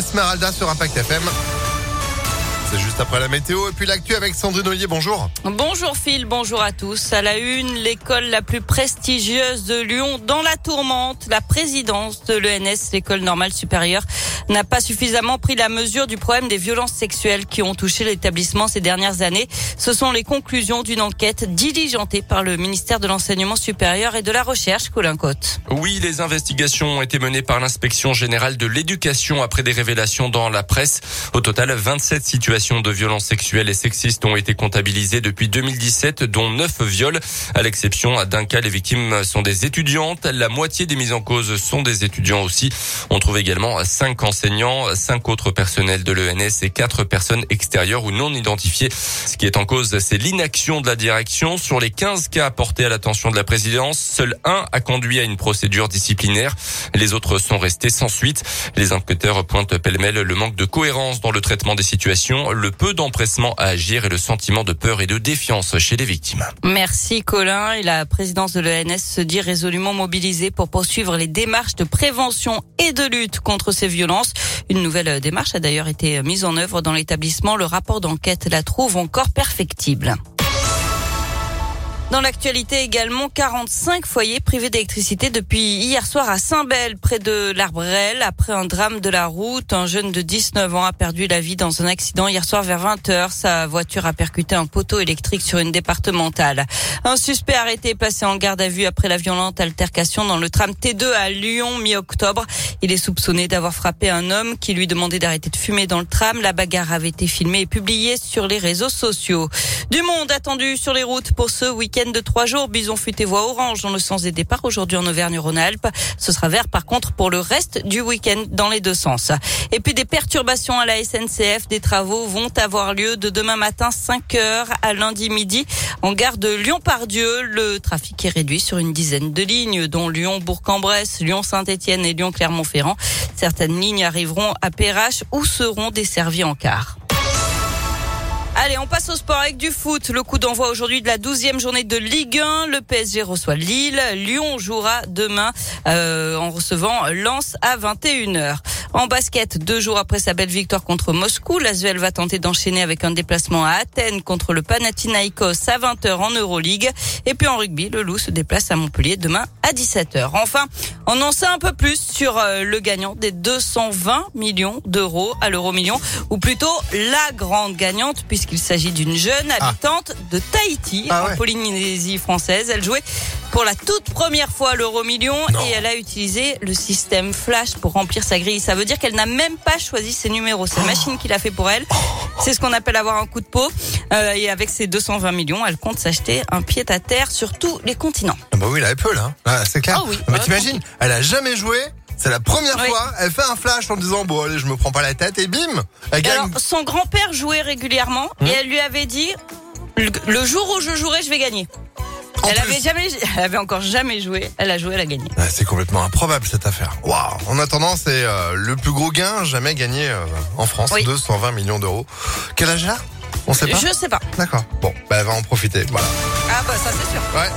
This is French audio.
Esmeralda sur Impact FM. C'est juste après la météo et puis l'actu avec Sandrine Ollier. Bonjour. Bonjour Phil, bonjour à tous. À la une, l'école la plus prestigieuse de Lyon dans la tourmente. La présidence de l'ENS, l'école normale supérieure, n'a pas suffisamment pris la mesure du problème des violences sexuelles qui ont touché l'établissement ces dernières années. Ce sont les conclusions d'une enquête diligentée par le ministère de l'Enseignement supérieur et de la Recherche, Colin Côte. Oui, les investigations ont été menées par l'inspection générale de l'éducation après des révélations dans la presse. Au total, 27 situations de violences sexuelles et sexistes ont été comptabilisées depuis 2017, dont 9 viols. À l'exception d'un cas, les victimes sont des étudiantes. La moitié des mises en cause sont des étudiants aussi. On trouve également 5 enseignants, 5 autres personnels de l'ENS et 4 personnes extérieures ou non identifiées. Ce qui est en cause, c'est l'inaction de la direction. Sur les 15 cas apportés à l'attention de la présidence, seul un a conduit à une procédure disciplinaire. Les autres sont restés sans suite. Les enquêteurs pointent pêle-mêle le manque de cohérence dans le traitement des situations le peu d'empressement à agir et le sentiment de peur et de défiance chez les victimes. Merci Colin et la présidence de l'ENS se dit résolument mobilisée pour poursuivre les démarches de prévention et de lutte contre ces violences. Une nouvelle démarche a d'ailleurs été mise en œuvre dans l'établissement. Le rapport d'enquête la trouve encore perfectible. Dans l'actualité également, 45 foyers privés d'électricité depuis hier soir à Saint-Bel, près de l'Arbrel. Après un drame de la route, un jeune de 19 ans a perdu la vie dans un accident hier soir vers 20h. Sa voiture a percuté un poteau électrique sur une départementale. Un suspect arrêté passé en garde à vue après la violente altercation dans le tram T2 à Lyon mi-octobre. Il est soupçonné d'avoir frappé un homme qui lui demandait d'arrêter de fumer dans le tram. La bagarre avait été filmée et publiée sur les réseaux sociaux. Du monde attendu sur les routes pour ce week-end de trois jours. Bison futé voie orange dans le sens des départs aujourd'hui en Auvergne-Rhône-Alpes. Ce sera vert par contre pour le reste du week-end dans les deux sens. Et puis des perturbations à la SNCF. Des travaux vont avoir lieu de demain matin 5 heures à lundi midi en gare de Lyon-Pardieu. Le trafic est réduit sur une dizaine de lignes dont Lyon-Bourg-en-Bresse, Lyon-Saint-Etienne et Lyon-Clermont-Ferrand. Certaines lignes arriveront à Perrache ou seront desservies en car. Allez, on passe au sport avec du foot. Le coup d'envoi aujourd'hui de la douzième journée de Ligue 1. Le PSG reçoit Lille. Lyon jouera demain euh, en recevant Lens à 21h. En basket, deux jours après sa belle victoire contre Moscou, l'Asvel va tenter d'enchaîner avec un déplacement à Athènes contre le Panathinaikos à 20h en Euroleague. Et puis en rugby, le Loup se déplace à Montpellier demain à 17h. Enfin, on en sait un peu plus sur euh, le gagnant des 220 millions d'euros à l'euro million, ou plutôt la grande gagnante, puisqu'il s'agit d'une jeune ah. habitante de Tahiti, ah en Polynésie française. Elle jouait pour la toute première fois l'euro million et elle a utilisé le système flash pour remplir sa grille. Ça veut dire qu'elle n'a même pas choisi ses numéros. C'est la machine qui l'a fait pour elle. C'est ce qu'on appelle avoir un coup de peau. Euh, et avec ses 220 millions, elle compte s'acheter un pied à terre sur tous les continents. Ah bah oui, la Apple, hein. Ah, c'est clair. Ah oui, mais t'imagines, elle a jamais joué. C'est la première fois, elle fait un flash en disant bon allez je me prends pas la tête et bim, elle gagne. Alors, son grand-père jouait régulièrement et hum. elle lui avait dit le jour où je jouerai, je vais gagner elle avait jamais, elle avait encore jamais joué. Elle a joué, elle a gagné. c'est complètement improbable cette affaire. Waouh. En attendant, c'est euh, le plus gros gain jamais gagné euh, en France, 220 millions d'euros. Quel âge là On sait pas? Je sais pas. D'accord. Bon, bah, elle va en profiter. Voilà. Ah bah ça c'est sûr. Ouais.